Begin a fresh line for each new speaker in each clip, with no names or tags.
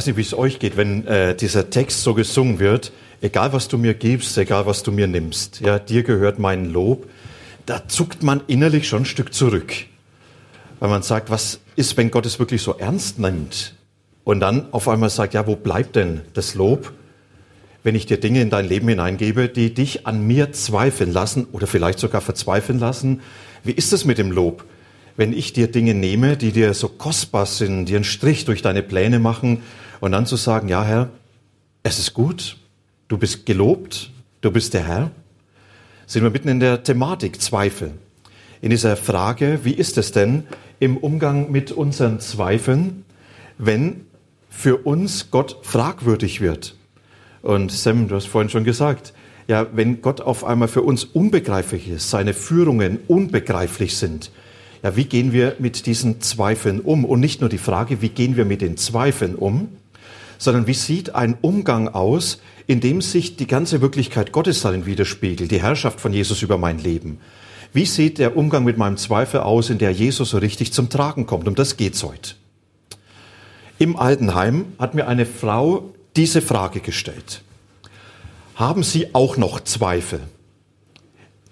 Weiß nicht, wie es euch geht, wenn äh, dieser Text so gesungen wird. Egal, was du mir gibst, egal, was du mir nimmst, ja, dir gehört mein Lob. Da zuckt man innerlich schon ein Stück zurück. Weil man sagt, was ist, wenn Gott es wirklich so ernst nimmt? Und dann auf einmal sagt, ja, wo bleibt denn das Lob? Wenn ich dir Dinge in dein Leben hineingebe, die dich an mir zweifeln lassen oder vielleicht sogar verzweifeln lassen. Wie ist es mit dem Lob? wenn ich dir Dinge nehme, die dir so kostbar sind, die einen Strich durch deine Pläne machen und dann zu sagen, ja Herr, es ist gut, du bist gelobt, du bist der Herr, sind wir mitten in der Thematik Zweifel. In dieser Frage, wie ist es denn im Umgang mit unseren Zweifeln, wenn für uns Gott fragwürdig wird? Und Sam, du hast vorhin schon gesagt, ja, wenn Gott auf einmal für uns unbegreiflich ist, seine Führungen unbegreiflich sind, ja, wie gehen wir mit diesen Zweifeln um? Und nicht nur die Frage, wie gehen wir mit den Zweifeln um, sondern wie sieht ein Umgang aus, in dem sich die ganze Wirklichkeit Gottes darin widerspiegelt, die Herrschaft von Jesus über mein Leben. Wie sieht der Umgang mit meinem Zweifel aus, in der Jesus so richtig zum Tragen kommt? Um das geht's heute. Im Altenheim hat mir eine Frau diese Frage gestellt. Haben Sie auch noch Zweifel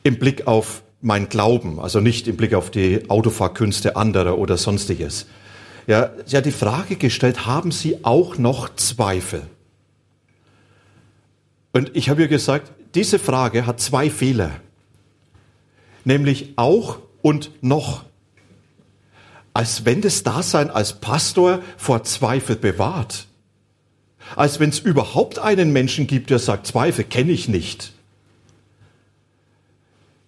im Blick auf mein Glauben, also nicht im Blick auf die Autofahrkünste anderer oder sonstiges. Ja, sie hat die Frage gestellt, haben Sie auch noch Zweifel? Und ich habe ihr gesagt, diese Frage hat zwei Fehler. Nämlich auch und noch. Als wenn das Dasein als Pastor vor Zweifel bewahrt. Als wenn es überhaupt einen Menschen gibt, der sagt, Zweifel kenne ich nicht.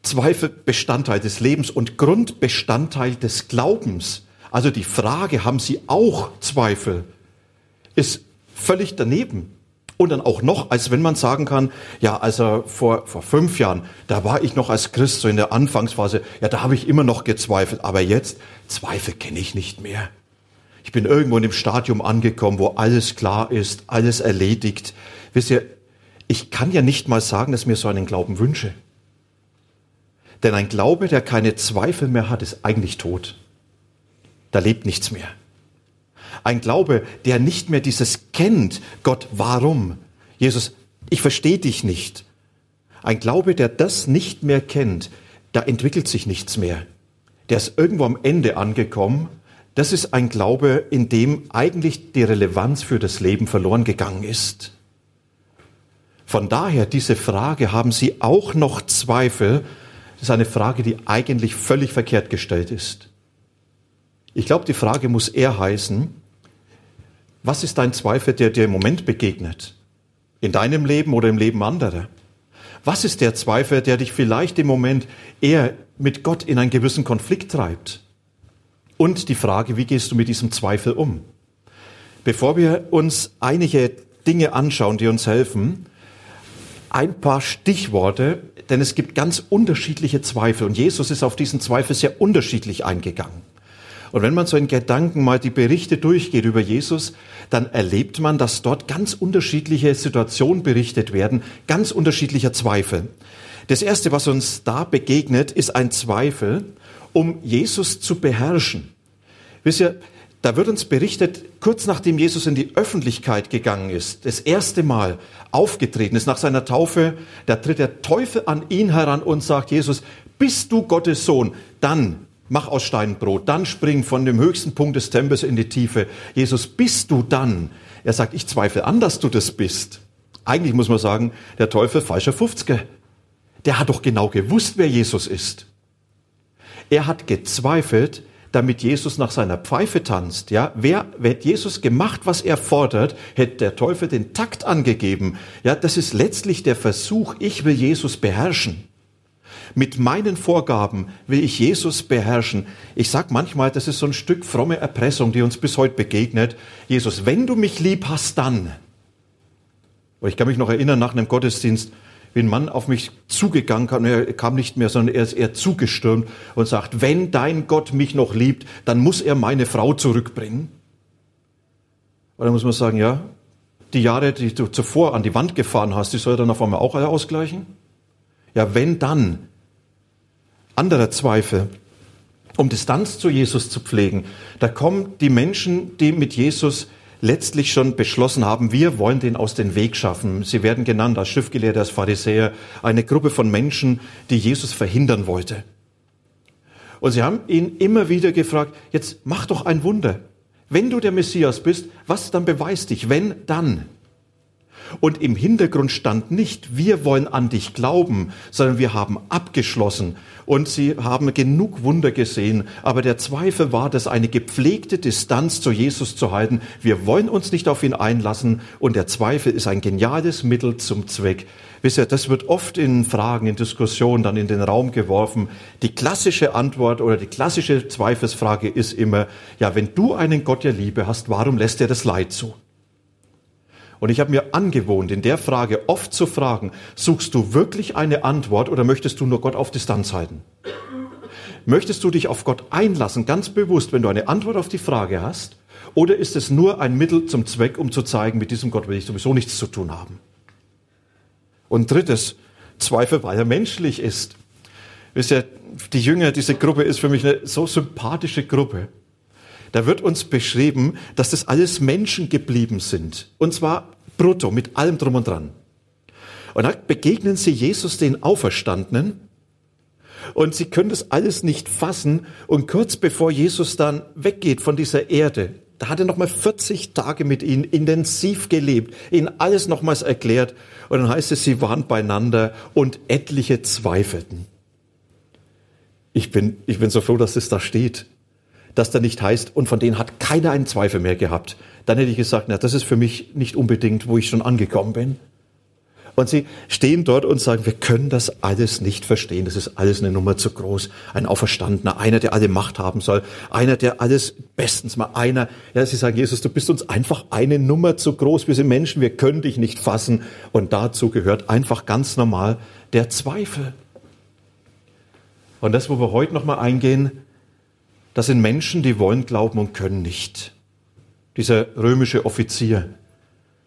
Zweifel Bestandteil des Lebens und Grundbestandteil des Glaubens. Also die Frage, haben Sie auch Zweifel, ist völlig daneben. Und dann auch noch, als wenn man sagen kann, ja, also vor, vor fünf Jahren, da war ich noch als Christ so in der Anfangsphase, ja, da habe ich immer noch gezweifelt, aber jetzt, Zweifel kenne ich nicht mehr. Ich bin irgendwo in dem Stadium angekommen, wo alles klar ist, alles erledigt. Wisst ihr, ich kann ja nicht mal sagen, dass mir so einen Glauben wünsche. Denn ein Glaube, der keine Zweifel mehr hat, ist eigentlich tot. Da lebt nichts mehr. Ein Glaube, der nicht mehr dieses kennt, Gott, warum? Jesus, ich verstehe dich nicht. Ein Glaube, der das nicht mehr kennt, da entwickelt sich nichts mehr. Der ist irgendwo am Ende angekommen. Das ist ein Glaube, in dem eigentlich die Relevanz für das Leben verloren gegangen ist. Von daher diese Frage, haben Sie auch noch Zweifel? Das ist eine Frage, die eigentlich völlig verkehrt gestellt ist. Ich glaube, die Frage muss eher heißen, was ist dein Zweifel, der dir im Moment begegnet? In deinem Leben oder im Leben anderer? Was ist der Zweifel, der dich vielleicht im Moment eher mit Gott in einen gewissen Konflikt treibt? Und die Frage, wie gehst du mit diesem Zweifel um? Bevor wir uns einige Dinge anschauen, die uns helfen, ein paar Stichworte, denn es gibt ganz unterschiedliche Zweifel und Jesus ist auf diesen Zweifel sehr unterschiedlich eingegangen. Und wenn man so in Gedanken mal die Berichte durchgeht über Jesus, dann erlebt man, dass dort ganz unterschiedliche Situationen berichtet werden, ganz unterschiedlicher Zweifel. Das erste, was uns da begegnet, ist ein Zweifel, um Jesus zu beherrschen. Wisst ihr, da wird uns berichtet, kurz nachdem Jesus in die Öffentlichkeit gegangen ist, das erste Mal aufgetreten ist nach seiner Taufe, da tritt der Teufel an ihn heran und sagt, Jesus, bist du Gottes Sohn? Dann mach aus Stein Brot, dann spring von dem höchsten Punkt des Tempels in die Tiefe. Jesus, bist du dann? Er sagt, ich zweifle an, dass du das bist. Eigentlich muss man sagen, der Teufel falscher 50 Der hat doch genau gewusst, wer Jesus ist. Er hat gezweifelt, damit Jesus nach seiner Pfeife tanzt. Ja, wer, wer Jesus gemacht, was er fordert, hätte der Teufel den Takt angegeben. Ja, das ist letztlich der Versuch, ich will Jesus beherrschen. Mit meinen Vorgaben will ich Jesus beherrschen. Ich sag manchmal, das ist so ein Stück fromme Erpressung, die uns bis heute begegnet. Jesus, wenn du mich lieb hast, dann. ich kann mich noch erinnern, nach einem Gottesdienst, wie ein Mann auf mich zugegangen kam, er kam nicht mehr, sondern er ist eher zugestürmt und sagt, wenn dein Gott mich noch liebt, dann muss er meine Frau zurückbringen. Und dann muss man sagen, ja, die Jahre, die du zuvor an die Wand gefahren hast, die soll er dann auf einmal auch ausgleichen? Ja, wenn dann. Anderer Zweifel. Um Distanz zu Jesus zu pflegen, da kommen die Menschen, die mit Jesus letztlich schon beschlossen haben, wir wollen den aus dem Weg schaffen. Sie werden genannt als Schriftgelehrte, als Pharisäer, eine Gruppe von Menschen, die Jesus verhindern wollte. Und sie haben ihn immer wieder gefragt, jetzt mach doch ein Wunder. Wenn du der Messias bist, was dann beweist dich? Wenn, dann. Und im Hintergrund stand nicht, wir wollen an dich glauben, sondern wir haben abgeschlossen und sie haben genug Wunder gesehen. Aber der Zweifel war, dass eine gepflegte Distanz zu Jesus zu halten. Wir wollen uns nicht auf ihn einlassen und der Zweifel ist ein geniales Mittel zum Zweck. Wisst ihr, das wird oft in Fragen, in Diskussionen dann in den Raum geworfen. Die klassische Antwort oder die klassische Zweifelsfrage ist immer, ja, wenn du einen Gott der Liebe hast, warum lässt er das Leid zu? Und ich habe mir angewohnt, in der Frage oft zu fragen, suchst du wirklich eine Antwort oder möchtest du nur Gott auf Distanz halten? Möchtest du dich auf Gott einlassen, ganz bewusst, wenn du eine Antwort auf die Frage hast? Oder ist es nur ein Mittel zum Zweck, um zu zeigen, mit diesem Gott will ich sowieso nichts zu tun haben? Und drittes, Zweifel, weil er menschlich ist. Wisst ihr, die Jünger, diese Gruppe ist für mich eine so sympathische Gruppe. Da wird uns beschrieben, dass das alles Menschen geblieben sind. Und zwar brutto, mit allem drum und dran. Und dann begegnen sie Jesus, den Auferstandenen. Und sie können das alles nicht fassen. Und kurz bevor Jesus dann weggeht von dieser Erde, da hat er nochmal 40 Tage mit ihnen intensiv gelebt, ihnen alles nochmals erklärt. Und dann heißt es, sie waren beieinander und etliche zweifelten. Ich bin, ich bin so froh, dass es da steht dass da nicht heißt, und von denen hat keiner einen Zweifel mehr gehabt. Dann hätte ich gesagt, na, das ist für mich nicht unbedingt, wo ich schon angekommen bin. Und sie stehen dort und sagen, wir können das alles nicht verstehen. Das ist alles eine Nummer zu groß. Ein Auferstandener, einer, der alle Macht haben soll, einer, der alles bestens mal einer. Ja, sie sagen, Jesus, du bist uns einfach eine Nummer zu groß. Wir sind Menschen, wir können dich nicht fassen. Und dazu gehört einfach ganz normal der Zweifel. Und das, wo wir heute nochmal eingehen, das sind Menschen, die wollen glauben und können nicht. Dieser römische Offizier,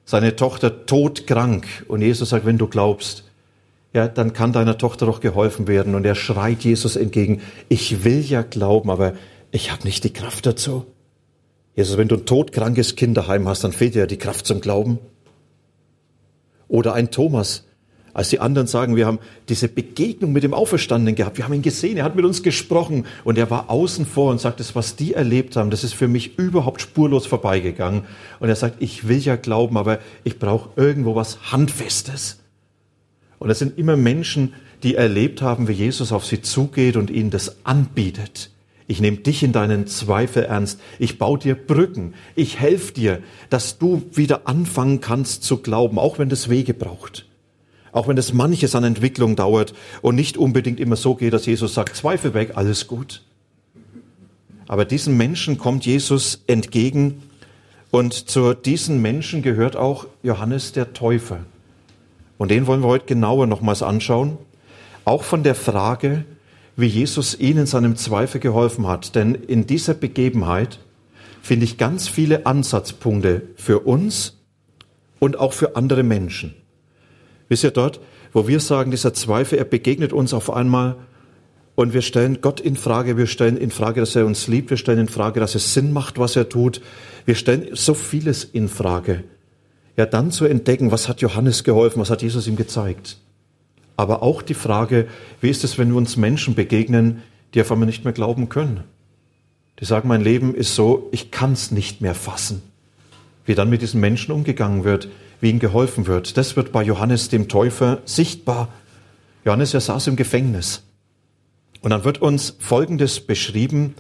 seine Tochter todkrank und Jesus sagt, wenn du glaubst, ja, dann kann deiner Tochter doch geholfen werden. Und er schreit Jesus entgegen, ich will ja glauben, aber ich habe nicht die Kraft dazu. Jesus, wenn du ein todkrankes Kind daheim hast, dann fehlt dir ja die Kraft zum Glauben. Oder ein Thomas, als die anderen sagen, wir haben diese Begegnung mit dem Auferstandenen gehabt, wir haben ihn gesehen, er hat mit uns gesprochen und er war außen vor und sagt, das, was die erlebt haben, das ist für mich überhaupt spurlos vorbeigegangen. Und er sagt, ich will ja glauben, aber ich brauche irgendwo was Handfestes. Und es sind immer Menschen, die erlebt haben, wie Jesus auf sie zugeht und ihnen das anbietet. Ich nehme dich in deinen Zweifel ernst. Ich baue dir Brücken. Ich helfe dir, dass du wieder anfangen kannst zu glauben, auch wenn das Wege braucht. Auch wenn es manches an Entwicklung dauert und nicht unbedingt immer so geht, dass Jesus sagt, Zweifel weg, alles gut. Aber diesen Menschen kommt Jesus entgegen und zu diesen Menschen gehört auch Johannes der Täufer. Und den wollen wir heute genauer nochmals anschauen. Auch von der Frage, wie Jesus ihnen seinem Zweifel geholfen hat. Denn in dieser Begebenheit finde ich ganz viele Ansatzpunkte für uns und auch für andere Menschen. Wisst ihr dort, wo wir sagen, dieser Zweifel, er begegnet uns auf einmal und wir stellen Gott in Frage, wir stellen in Frage, dass er uns liebt, wir stellen in Frage, dass es Sinn macht, was er tut. Wir stellen so vieles in Frage. Ja, dann zu entdecken, was hat Johannes geholfen, was hat Jesus ihm gezeigt. Aber auch die Frage, wie ist es, wenn wir uns Menschen begegnen, die auf einmal nicht mehr glauben können? Die sagen, mein Leben ist so, ich kann es nicht mehr fassen. Wie dann mit diesen Menschen umgegangen wird, wie ihm geholfen wird. Das wird bei Johannes dem Täufer sichtbar. Johannes, er saß im Gefängnis. Und dann wird uns Folgendes beschrieben.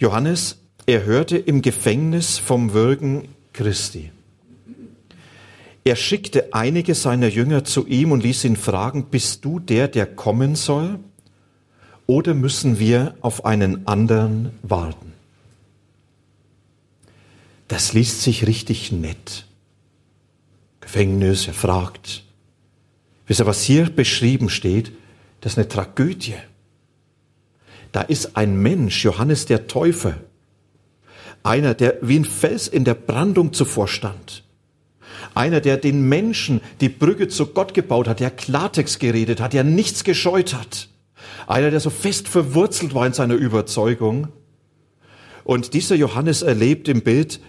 Johannes, er hörte im Gefängnis vom Wirken Christi. Er schickte einige seiner Jünger zu ihm und ließ ihn fragen, bist du der, der kommen soll? Oder müssen wir auf einen anderen warten? Das liest sich richtig nett. Gefängnis, er fragt. Wisst ihr, was hier beschrieben steht, das ist eine Tragödie. Da ist ein Mensch, Johannes der Täufer, einer, der wie ein Fels in der Brandung zuvor stand. Einer, der den Menschen die Brücke zu Gott gebaut hat, der Klartext geredet hat, der nichts gescheut hat. Einer, der so fest verwurzelt war in seiner Überzeugung. Und dieser Johannes erlebt im Bild,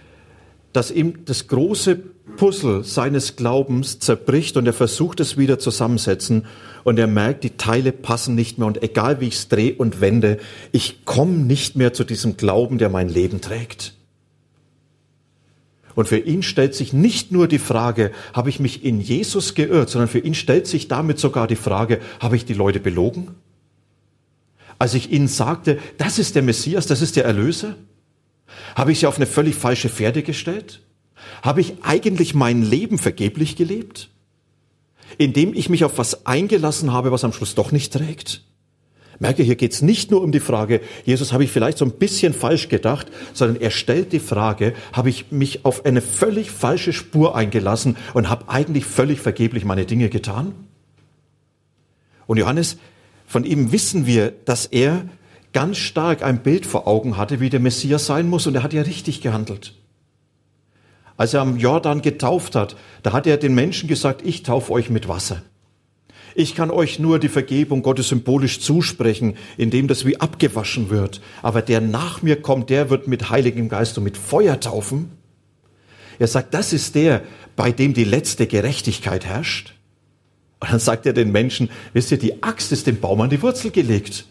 dass ihm das große Puzzle seines Glaubens zerbricht und er versucht es wieder zusammensetzen und er merkt, die Teile passen nicht mehr und egal wie ich es drehe und wende, ich komme nicht mehr zu diesem Glauben, der mein Leben trägt. Und für ihn stellt sich nicht nur die Frage, habe ich mich in Jesus geirrt, sondern für ihn stellt sich damit sogar die Frage, habe ich die Leute belogen? Als ich ihnen sagte, das ist der Messias, das ist der Erlöser, habe ich sie auf eine völlig falsche Pferde gestellt? Habe ich eigentlich mein Leben vergeblich gelebt? Indem ich mich auf was eingelassen habe, was am Schluss doch nicht trägt? Merke, hier geht es nicht nur um die Frage, Jesus, habe ich vielleicht so ein bisschen falsch gedacht, sondern er stellt die Frage, habe ich mich auf eine völlig falsche Spur eingelassen und habe eigentlich völlig vergeblich meine Dinge getan? Und Johannes, von ihm wissen wir, dass er ganz stark ein Bild vor Augen hatte, wie der Messias sein muss, und er hat ja richtig gehandelt. Als er am Jordan getauft hat, da hat er den Menschen gesagt, ich taufe euch mit Wasser. Ich kann euch nur die Vergebung Gottes symbolisch zusprechen, indem das wie abgewaschen wird. Aber der nach mir kommt, der wird mit Heiligem Geist und mit Feuer taufen. Er sagt, das ist der, bei dem die letzte Gerechtigkeit herrscht. Und dann sagt er den Menschen, wisst ihr, die Axt ist dem Baum an die Wurzel gelegt.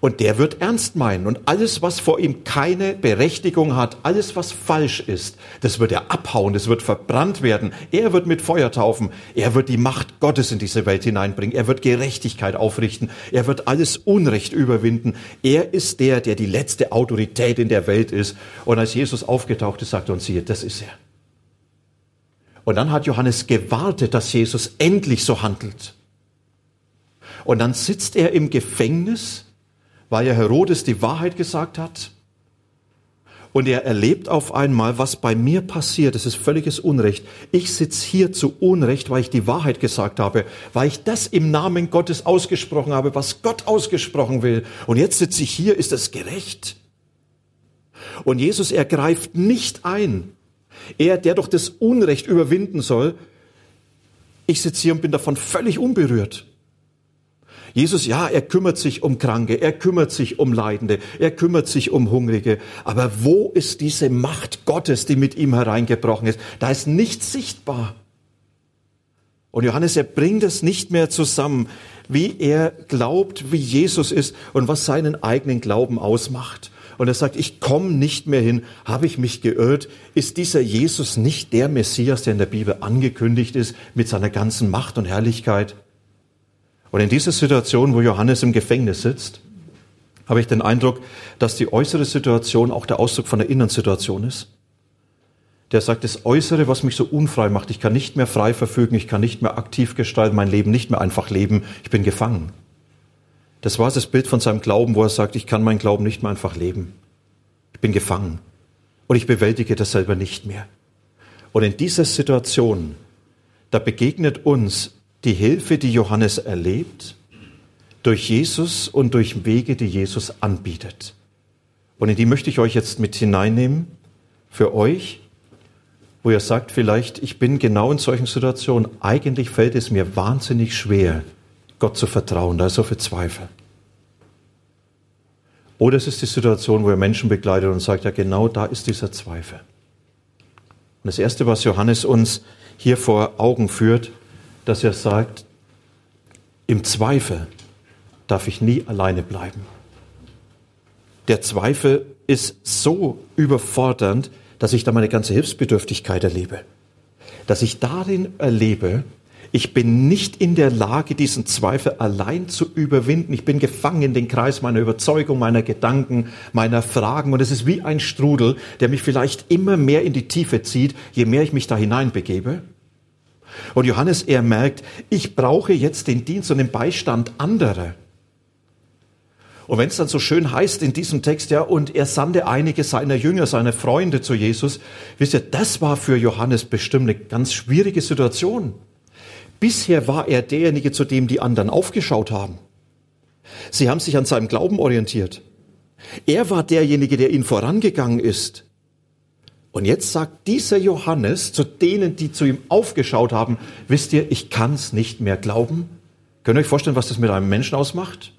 Und der wird ernst meinen. Und alles, was vor ihm keine Berechtigung hat, alles, was falsch ist, das wird er abhauen, das wird verbrannt werden. Er wird mit Feuer taufen. Er wird die Macht Gottes in diese Welt hineinbringen. Er wird Gerechtigkeit aufrichten. Er wird alles Unrecht überwinden. Er ist der, der die letzte Autorität in der Welt ist. Und als Jesus aufgetaucht ist, sagt er uns hier, das ist er. Und dann hat Johannes gewartet, dass Jesus endlich so handelt. Und dann sitzt er im Gefängnis weil ja Herodes die Wahrheit gesagt hat. Und er erlebt auf einmal, was bei mir passiert. Das ist völliges Unrecht. Ich sitze hier zu Unrecht, weil ich die Wahrheit gesagt habe, weil ich das im Namen Gottes ausgesprochen habe, was Gott ausgesprochen will. Und jetzt sitze ich hier, ist das gerecht? Und Jesus ergreift nicht ein. Er, der doch das Unrecht überwinden soll, ich sitze hier und bin davon völlig unberührt. Jesus, ja, er kümmert sich um Kranke, er kümmert sich um Leidende, er kümmert sich um Hungrige. Aber wo ist diese Macht Gottes, die mit ihm hereingebrochen ist? Da ist nichts sichtbar. Und Johannes, er bringt es nicht mehr zusammen, wie er glaubt, wie Jesus ist und was seinen eigenen Glauben ausmacht. Und er sagt, ich komme nicht mehr hin. Habe ich mich geirrt? Ist dieser Jesus nicht der Messias, der in der Bibel angekündigt ist, mit seiner ganzen Macht und Herrlichkeit? Und in dieser Situation, wo Johannes im Gefängnis sitzt, habe ich den Eindruck, dass die äußere Situation auch der Ausdruck von der inneren Situation ist. Der sagt, das Äußere, was mich so unfrei macht, ich kann nicht mehr frei verfügen, ich kann nicht mehr aktiv gestalten, mein Leben nicht mehr einfach leben, ich bin gefangen. Das war das Bild von seinem Glauben, wo er sagt, ich kann meinen Glauben nicht mehr einfach leben. Ich bin gefangen und ich bewältige das selber nicht mehr. Und in dieser Situation, da begegnet uns die Hilfe, die Johannes erlebt, durch Jesus und durch Wege, die Jesus anbietet. Und in die möchte ich euch jetzt mit hineinnehmen, für euch, wo ihr sagt, vielleicht, ich bin genau in solchen Situationen, eigentlich fällt es mir wahnsinnig schwer, Gott zu vertrauen, da ist so viel Zweifel. Oder es ist die Situation, wo ihr Menschen begleitet und sagt, ja genau da ist dieser Zweifel. Und das Erste, was Johannes uns hier vor Augen führt, dass er sagt, im Zweifel darf ich nie alleine bleiben. Der Zweifel ist so überfordernd, dass ich da meine ganze Hilfsbedürftigkeit erlebe. Dass ich darin erlebe, ich bin nicht in der Lage, diesen Zweifel allein zu überwinden. Ich bin gefangen in den Kreis meiner Überzeugung, meiner Gedanken, meiner Fragen. Und es ist wie ein Strudel, der mich vielleicht immer mehr in die Tiefe zieht, je mehr ich mich da hineinbegebe. Und Johannes, er merkt, ich brauche jetzt den Dienst und den Beistand anderer. Und wenn es dann so schön heißt in diesem Text, ja, und er sandte einige seiner Jünger, seine Freunde zu Jesus, wisst ihr, das war für Johannes bestimmt eine ganz schwierige Situation. Bisher war er derjenige, zu dem die anderen aufgeschaut haben. Sie haben sich an seinem Glauben orientiert. Er war derjenige, der ihnen vorangegangen ist. Und jetzt sagt dieser Johannes zu denen, die zu ihm aufgeschaut haben, wisst ihr, ich kann es nicht mehr glauben. Könnt ihr euch vorstellen, was das mit einem Menschen ausmacht?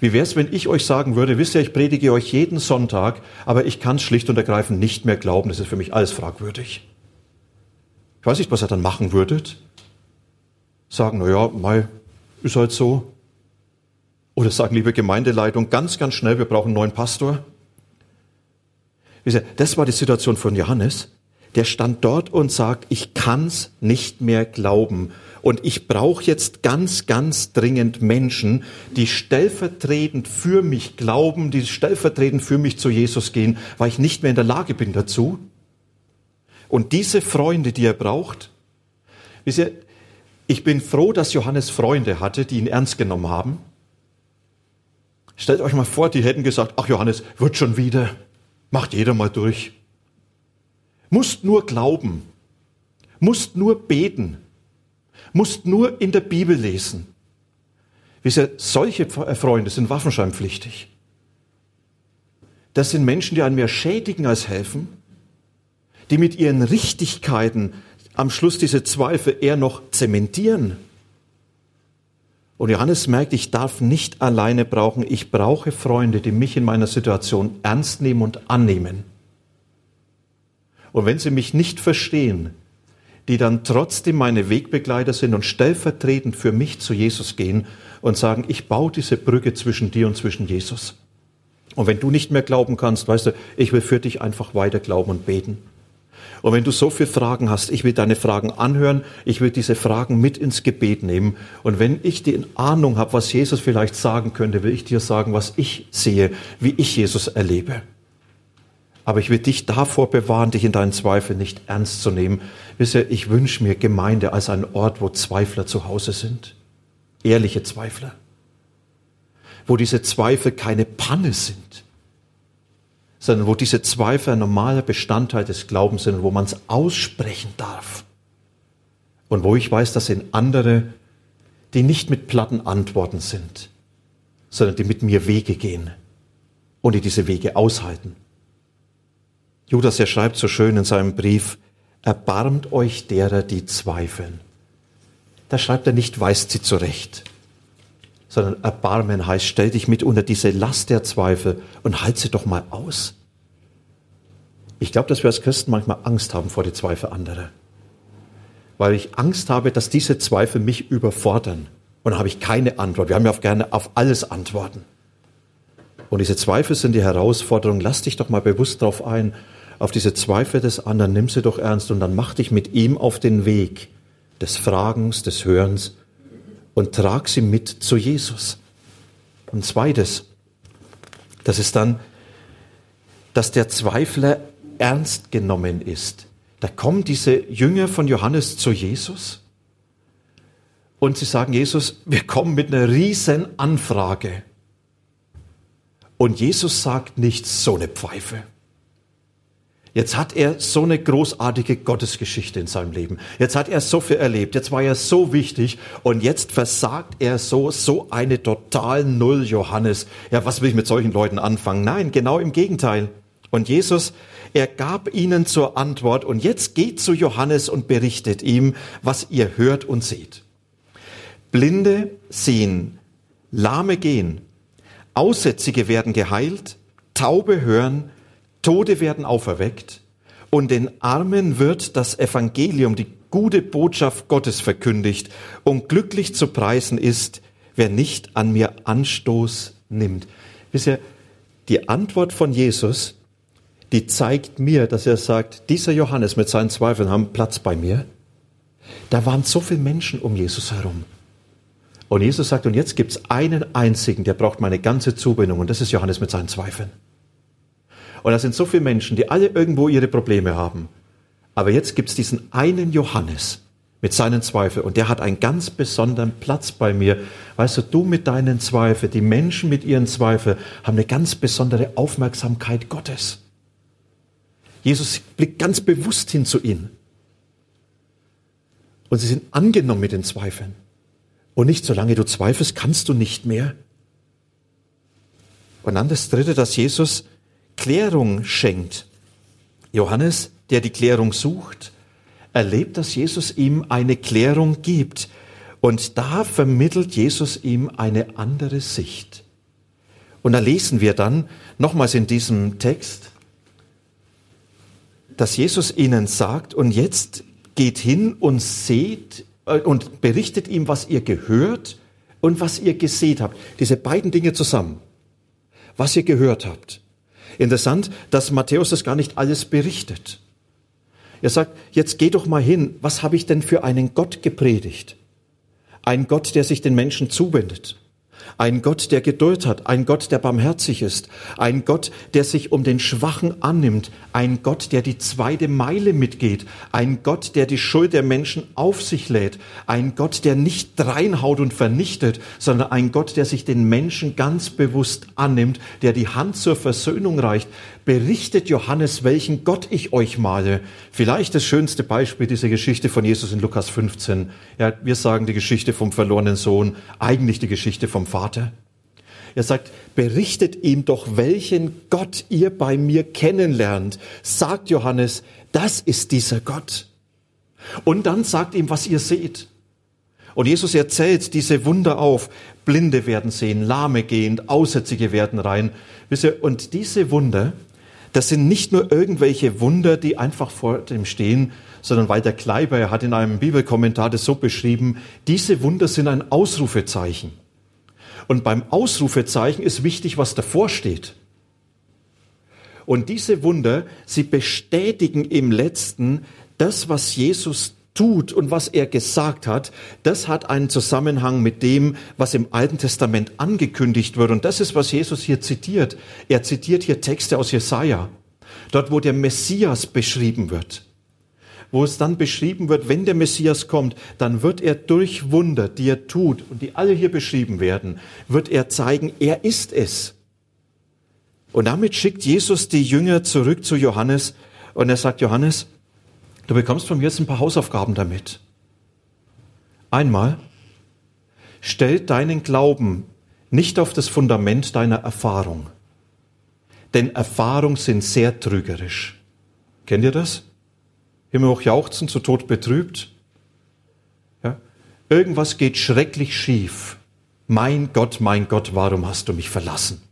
Wie wäre es, wenn ich euch sagen würde, wisst ihr, ich predige euch jeden Sonntag, aber ich kann es schlicht und ergreifend nicht mehr glauben, das ist für mich alles fragwürdig. Ich weiß nicht, was ihr dann machen würdet. Sagen, na ja, mal, ist halt so. Oder sagen, liebe Gemeindeleitung, ganz, ganz schnell, wir brauchen einen neuen Pastor. Das war die Situation von Johannes. Der stand dort und sagt, ich kann's nicht mehr glauben. Und ich brauche jetzt ganz, ganz dringend Menschen, die stellvertretend für mich glauben, die stellvertretend für mich zu Jesus gehen, weil ich nicht mehr in der Lage bin dazu. Und diese Freunde, die er braucht, wisst ihr, ich bin froh, dass Johannes Freunde hatte, die ihn ernst genommen haben. Stellt euch mal vor, die hätten gesagt, ach Johannes, wird schon wieder, macht jeder mal durch. Musst nur glauben, musst nur beten, musst nur in der Bibel lesen. Wisst ihr, solche äh, Freunde sind waffenscheinpflichtig. Das sind Menschen, die einen mehr schädigen als helfen, die mit ihren Richtigkeiten am Schluss diese Zweifel eher noch zementieren. Und Johannes merkt, ich darf nicht alleine brauchen, ich brauche Freunde, die mich in meiner Situation ernst nehmen und annehmen. Und wenn sie mich nicht verstehen, die dann trotzdem meine Wegbegleiter sind und stellvertretend für mich zu Jesus gehen und sagen, ich baue diese Brücke zwischen dir und zwischen Jesus. Und wenn du nicht mehr glauben kannst, weißt du, ich will für dich einfach weiter glauben und beten. Und wenn du so viele Fragen hast, ich will deine Fragen anhören, ich will diese Fragen mit ins Gebet nehmen. Und wenn ich die Ahnung habe, was Jesus vielleicht sagen könnte, will ich dir sagen, was ich sehe, wie ich Jesus erlebe. Aber ich will dich davor bewahren, dich in deinen Zweifeln nicht ernst zu nehmen. Wisst ihr, ich wünsche mir Gemeinde als einen Ort, wo Zweifler zu Hause sind. Ehrliche Zweifler. Wo diese Zweifel keine Panne sind, sondern wo diese Zweifel ein normaler Bestandteil des Glaubens sind, wo man es aussprechen darf. Und wo ich weiß, das sind andere, die nicht mit platten Antworten sind, sondern die mit mir Wege gehen und die diese Wege aushalten. Judas, er schreibt so schön in seinem Brief, erbarmt euch derer, die zweifeln. Da schreibt er nicht, weist sie zurecht, sondern Erbarmen heißt, stell dich mit unter diese Last der Zweifel und halt sie doch mal aus. Ich glaube, dass wir als Christen manchmal Angst haben vor die Zweifel anderer. Weil ich Angst habe, dass diese Zweifel mich überfordern. Und dann habe ich keine Antwort. Wir haben ja auch gerne auf alles Antworten. Und diese Zweifel sind die Herausforderung. Lass dich doch mal bewusst darauf ein, auf diese Zweifel des anderen, nimm sie doch ernst und dann mach dich mit ihm auf den Weg des Fragens, des Hörens und trag sie mit zu Jesus. Und zweites, das ist dann, dass der Zweifler ernst genommen ist. Da kommen diese Jünger von Johannes zu Jesus und sie sagen, Jesus, wir kommen mit einer riesen Anfrage. Und Jesus sagt nicht so eine Pfeife. Jetzt hat er so eine großartige Gottesgeschichte in seinem Leben. Jetzt hat er so viel erlebt. Jetzt war er so wichtig und jetzt versagt er so, so eine total Null Johannes. Ja, was will ich mit solchen Leuten anfangen? Nein, genau im Gegenteil. Und Jesus, er gab ihnen zur Antwort und jetzt geht zu Johannes und berichtet ihm, was ihr hört und seht. Blinde sehen, Lahme gehen, Aussätzige werden geheilt, Taube hören, Tode werden auferweckt und den Armen wird das Evangelium, die gute Botschaft Gottes verkündigt und glücklich zu preisen ist, wer nicht an mir Anstoß nimmt. Wisst ihr, die Antwort von Jesus, die zeigt mir, dass er sagt, dieser Johannes mit seinen Zweifeln haben Platz bei mir. Da waren so viele Menschen um Jesus herum. Und Jesus sagt, und jetzt gibt es einen einzigen, der braucht meine ganze Zuwendung, und das ist Johannes mit seinen Zweifeln. Und da sind so viele Menschen, die alle irgendwo ihre Probleme haben. Aber jetzt gibt es diesen einen Johannes, mit seinen Zweifeln. Und der hat einen ganz besonderen Platz bei mir. Weißt du, du mit deinen Zweifeln, die Menschen mit ihren Zweifeln haben eine ganz besondere Aufmerksamkeit Gottes. Jesus blickt ganz bewusst hin zu ihnen. Und sie sind angenommen mit den Zweifeln. Und nicht, solange du zweifelst, kannst du nicht mehr. Und dann das Dritte, dass Jesus Klärung schenkt. Johannes, der die Klärung sucht, erlebt, dass Jesus ihm eine Klärung gibt. Und da vermittelt Jesus ihm eine andere Sicht. Und da lesen wir dann nochmals in diesem Text, dass Jesus ihnen sagt, und jetzt geht hin und seht äh, und berichtet ihm, was ihr gehört und was ihr gesehen habt. Diese beiden Dinge zusammen. Was ihr gehört habt. Interessant, dass Matthäus das gar nicht alles berichtet. Er sagt, jetzt geh doch mal hin, was habe ich denn für einen Gott gepredigt? Ein Gott, der sich den Menschen zuwendet. Ein Gott, der Geduld hat, ein Gott, der barmherzig ist, ein Gott, der sich um den Schwachen annimmt, ein Gott, der die zweite Meile mitgeht, ein Gott, der die Schuld der Menschen auf sich lädt, ein Gott, der nicht reinhaut und vernichtet, sondern ein Gott, der sich den Menschen ganz bewusst annimmt, der die Hand zur Versöhnung reicht, berichtet Johannes, welchen Gott ich euch male. Vielleicht das schönste Beispiel dieser Geschichte von Jesus in Lukas 15. Ja, wir sagen die Geschichte vom verlorenen Sohn, eigentlich die Geschichte vom Vater. Er sagt, berichtet ihm doch, welchen Gott ihr bei mir kennenlernt. Sagt Johannes, das ist dieser Gott. Und dann sagt ihm, was ihr seht. Und Jesus erzählt diese Wunder auf. Blinde werden sehen, Lahme gehen, Aussätzige werden rein. Und diese Wunder, das sind nicht nur irgendwelche Wunder, die einfach vor dem stehen, sondern Walter Kleiber, er hat in einem Bibelkommentar das so beschrieben, diese Wunder sind ein Ausrufezeichen. Und beim Ausrufezeichen ist wichtig, was davor steht. Und diese Wunder, sie bestätigen im letzten das, was Jesus tut und was er gesagt hat, das hat einen Zusammenhang mit dem, was im Alten Testament angekündigt wird. Und das ist, was Jesus hier zitiert. Er zitiert hier Texte aus Jesaja. Dort, wo der Messias beschrieben wird. Wo es dann beschrieben wird, wenn der Messias kommt, dann wird er durch Wunder, die er tut und die alle hier beschrieben werden, wird er zeigen, er ist es. Und damit schickt Jesus die Jünger zurück zu Johannes und er sagt, Johannes, Du bekommst von mir jetzt ein paar Hausaufgaben damit. Einmal, stell deinen Glauben nicht auf das Fundament deiner Erfahrung. Denn Erfahrungen sind sehr trügerisch. Kennt ihr das? Himmelhoch jauchzen, zu Tod betrübt. Ja? Irgendwas geht schrecklich schief. Mein Gott, mein Gott, warum hast du mich verlassen?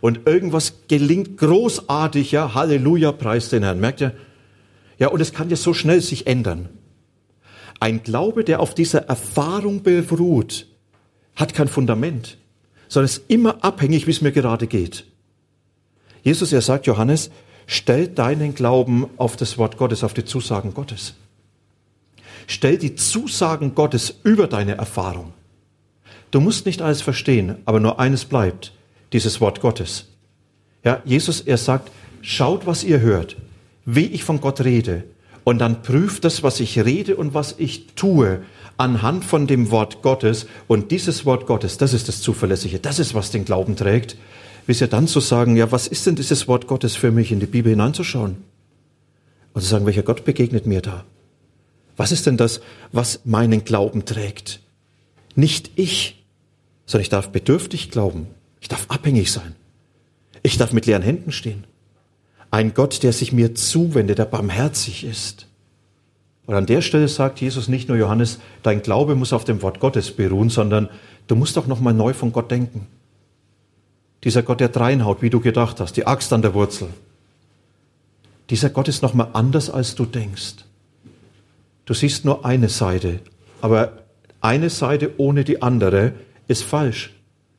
Und irgendwas gelingt großartig, ja, Halleluja, preis den Herrn. Merkt ihr? Ja, und es kann ja so schnell sich ändern. Ein Glaube, der auf dieser Erfahrung beruht, hat kein Fundament, sondern ist immer abhängig, wie es mir gerade geht. Jesus, er sagt, Johannes, stell deinen Glauben auf das Wort Gottes, auf die Zusagen Gottes. Stell die Zusagen Gottes über deine Erfahrung. Du musst nicht alles verstehen, aber nur eines bleibt, dieses Wort Gottes. Ja, Jesus, er sagt, schaut, was ihr hört wie ich von Gott rede. Und dann prüft das, was ich rede und was ich tue, anhand von dem Wort Gottes. Und dieses Wort Gottes, das ist das Zuverlässige, das ist, was den Glauben trägt. Bis ja dann zu sagen, ja, was ist denn dieses Wort Gottes für mich, in die Bibel hineinzuschauen? Und zu sagen, welcher Gott begegnet mir da? Was ist denn das, was meinen Glauben trägt? Nicht ich, sondern ich darf bedürftig glauben. Ich darf abhängig sein. Ich darf mit leeren Händen stehen. Ein Gott, der sich mir zuwendet, der barmherzig ist. Und an der Stelle sagt Jesus nicht nur Johannes, dein Glaube muss auf dem Wort Gottes beruhen, sondern du musst doch nochmal neu von Gott denken. Dieser Gott, der dreinhaut, wie du gedacht hast, die Axt an der Wurzel. Dieser Gott ist nochmal anders, als du denkst. Du siehst nur eine Seite, aber eine Seite ohne die andere ist falsch.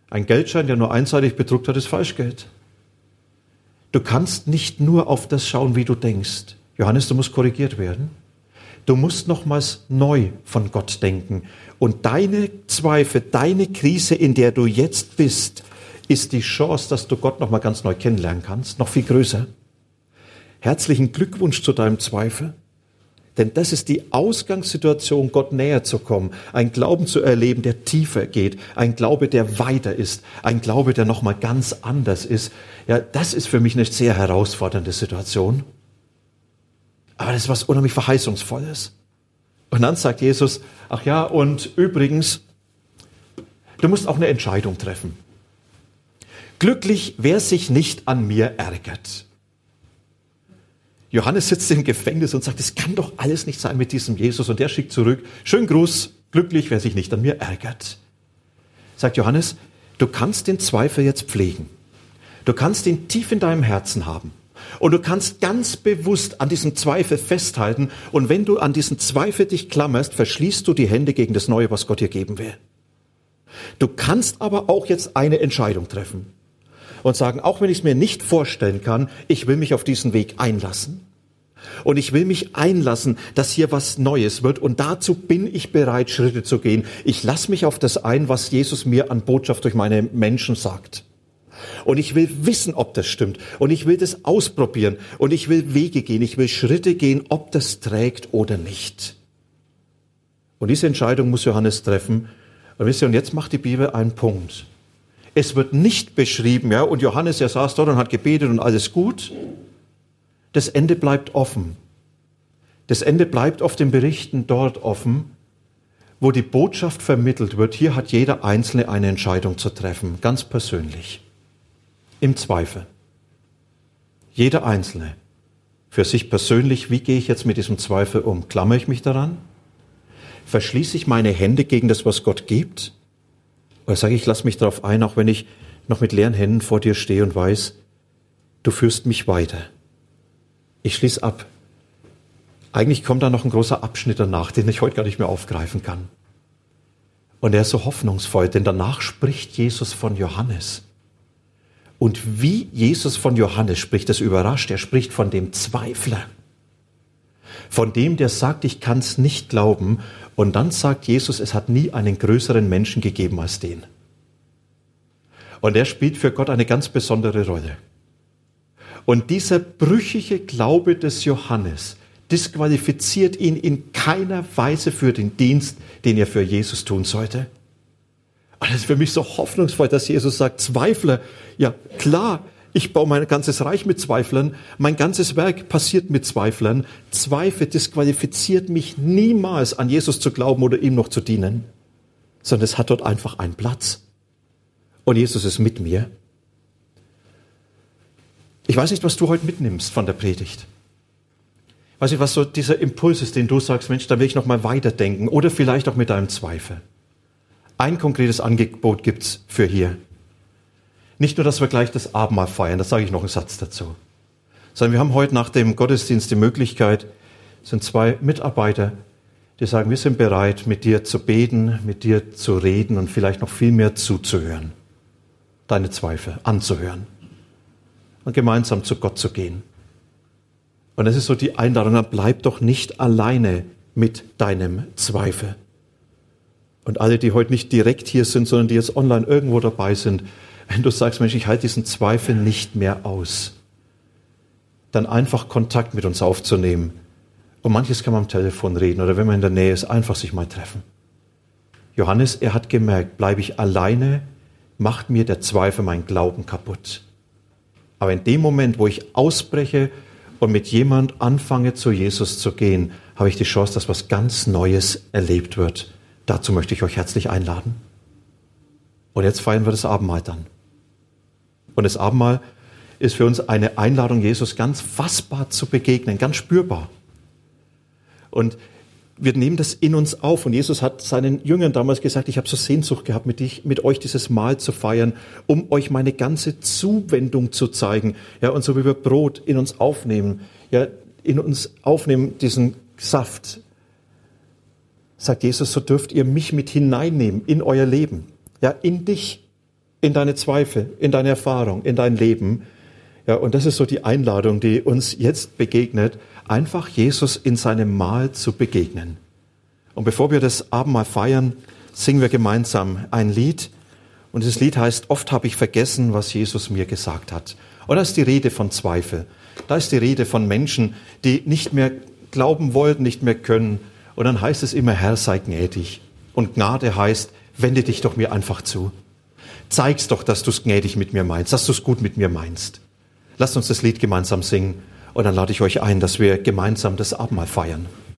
Ein Geldschein, der nur einseitig bedruckt hat, ist Falschgeld. Du kannst nicht nur auf das schauen, wie du denkst. Johannes, du musst korrigiert werden. Du musst nochmals neu von Gott denken. Und deine Zweifel, deine Krise, in der du jetzt bist, ist die Chance, dass du Gott nochmal ganz neu kennenlernen kannst, noch viel größer. Herzlichen Glückwunsch zu deinem Zweifel. Denn das ist die Ausgangssituation, Gott näher zu kommen, ein Glauben zu erleben, der tiefer geht, ein Glaube, der weiter ist, ein Glaube, der nochmal ganz anders ist. Ja, das ist für mich eine sehr herausfordernde Situation. Aber das ist was unheimlich Verheißungsvolles. Und dann sagt Jesus, ach ja, und übrigens, du musst auch eine Entscheidung treffen. Glücklich, wer sich nicht an mir ärgert. Johannes sitzt im Gefängnis und sagt, es kann doch alles nicht sein mit diesem Jesus. Und der schickt zurück, schönen Gruß, glücklich, wer sich nicht an mir ärgert. Sagt Johannes, du kannst den Zweifel jetzt pflegen. Du kannst ihn tief in deinem Herzen haben. Und du kannst ganz bewusst an diesem Zweifel festhalten. Und wenn du an diesen Zweifel dich klammerst, verschließt du die Hände gegen das Neue, was Gott dir geben will. Du kannst aber auch jetzt eine Entscheidung treffen und sagen, auch wenn ich es mir nicht vorstellen kann, ich will mich auf diesen Weg einlassen. Und ich will mich einlassen, dass hier was Neues wird. Und dazu bin ich bereit, Schritte zu gehen. Ich lasse mich auf das ein, was Jesus mir an Botschaft durch meine Menschen sagt. Und ich will wissen, ob das stimmt. Und ich will das ausprobieren. Und ich will Wege gehen. Ich will Schritte gehen, ob das trägt oder nicht. Und diese Entscheidung muss Johannes treffen. Und wisst ihr, und jetzt macht die Bibel einen Punkt. Es wird nicht beschrieben, ja, und Johannes, er saß dort und hat gebetet und alles gut. Das Ende bleibt offen. Das Ende bleibt auf den Berichten dort offen, wo die Botschaft vermittelt wird. Hier hat jeder Einzelne eine Entscheidung zu treffen, ganz persönlich. Im Zweifel. Jeder Einzelne. Für sich persönlich, wie gehe ich jetzt mit diesem Zweifel um? Klammer ich mich daran? Verschließe ich meine Hände gegen das, was Gott gibt? Oder sage ich, lass mich darauf ein, auch wenn ich noch mit leeren Händen vor dir stehe und weiß, du führst mich weiter. Ich schließe ab. Eigentlich kommt da noch ein großer Abschnitt danach, den ich heute gar nicht mehr aufgreifen kann. Und er ist so hoffnungsvoll, denn danach spricht Jesus von Johannes. Und wie Jesus von Johannes spricht, das überrascht. Er spricht von dem Zweifler. Von dem, der sagt, ich kann es nicht glauben. Und dann sagt Jesus, es hat nie einen größeren Menschen gegeben als den. Und er spielt für Gott eine ganz besondere Rolle. Und dieser brüchige Glaube des Johannes disqualifiziert ihn in keiner Weise für den Dienst, den er für Jesus tun sollte. Und das ist für mich so hoffnungsvoll, dass Jesus sagt, Zweifler, ja klar, ich baue mein ganzes Reich mit Zweiflern, mein ganzes Werk passiert mit Zweiflern. Zweifel disqualifiziert mich niemals an Jesus zu glauben oder ihm noch zu dienen, sondern es hat dort einfach einen Platz. Und Jesus ist mit mir ich weiß nicht, was du heute mitnimmst von der Predigt. Weiß nicht, was so dieser Impuls ist, den du sagst, Mensch, da will ich noch mal weiterdenken oder vielleicht auch mit deinem Zweifel. Ein konkretes Angebot gibt's für hier. Nicht nur, dass wir gleich das Abendmahl feiern, da sage ich noch einen Satz dazu, sondern wir haben heute nach dem Gottesdienst die Möglichkeit, sind zwei Mitarbeiter, die sagen, wir sind bereit, mit dir zu beten, mit dir zu reden und vielleicht noch viel mehr zuzuhören, deine Zweifel anzuhören und gemeinsam zu Gott zu gehen. Und es ist so die Einladung, dann bleib doch nicht alleine mit deinem Zweifel. Und alle, die heute nicht direkt hier sind, sondern die jetzt online irgendwo dabei sind, wenn du sagst, Mensch, ich halte diesen Zweifel nicht mehr aus, dann einfach Kontakt mit uns aufzunehmen. Und manches kann man am Telefon reden oder wenn man in der Nähe ist, einfach sich mal treffen. Johannes, er hat gemerkt, bleibe ich alleine, macht mir der Zweifel mein Glauben kaputt. Aber in dem Moment, wo ich ausbreche und mit jemand anfange, zu Jesus zu gehen, habe ich die Chance, dass was ganz Neues erlebt wird. Dazu möchte ich euch herzlich einladen. Und jetzt feiern wir das Abendmahl dann. Und das Abendmahl ist für uns eine Einladung, Jesus ganz fassbar zu begegnen, ganz spürbar. Und wir nehmen das in uns auf. Und Jesus hat seinen Jüngern damals gesagt, ich habe so Sehnsucht gehabt, mit, dich, mit euch dieses Mahl zu feiern, um euch meine ganze Zuwendung zu zeigen. Ja, und so wie wir Brot in uns aufnehmen, ja, in uns aufnehmen, diesen Saft, sagt Jesus, so dürft ihr mich mit hineinnehmen in euer Leben. Ja, in dich, in deine Zweifel, in deine Erfahrung, in dein Leben. Ja, und das ist so die Einladung, die uns jetzt begegnet einfach Jesus in seinem Mahl zu begegnen. Und bevor wir das Abendmahl feiern, singen wir gemeinsam ein Lied. Und dieses Lied heißt, oft habe ich vergessen, was Jesus mir gesagt hat. Und da ist die Rede von Zweifel. Da ist die Rede von Menschen, die nicht mehr glauben wollten, nicht mehr können. Und dann heißt es immer, Herr, sei gnädig. Und Gnade heißt, wende dich doch mir einfach zu. Zeig's doch, dass du's gnädig mit mir meinst, dass du's gut mit mir meinst. Lasst uns das Lied gemeinsam singen und dann lade ich euch ein, dass wir gemeinsam das Abendmahl feiern.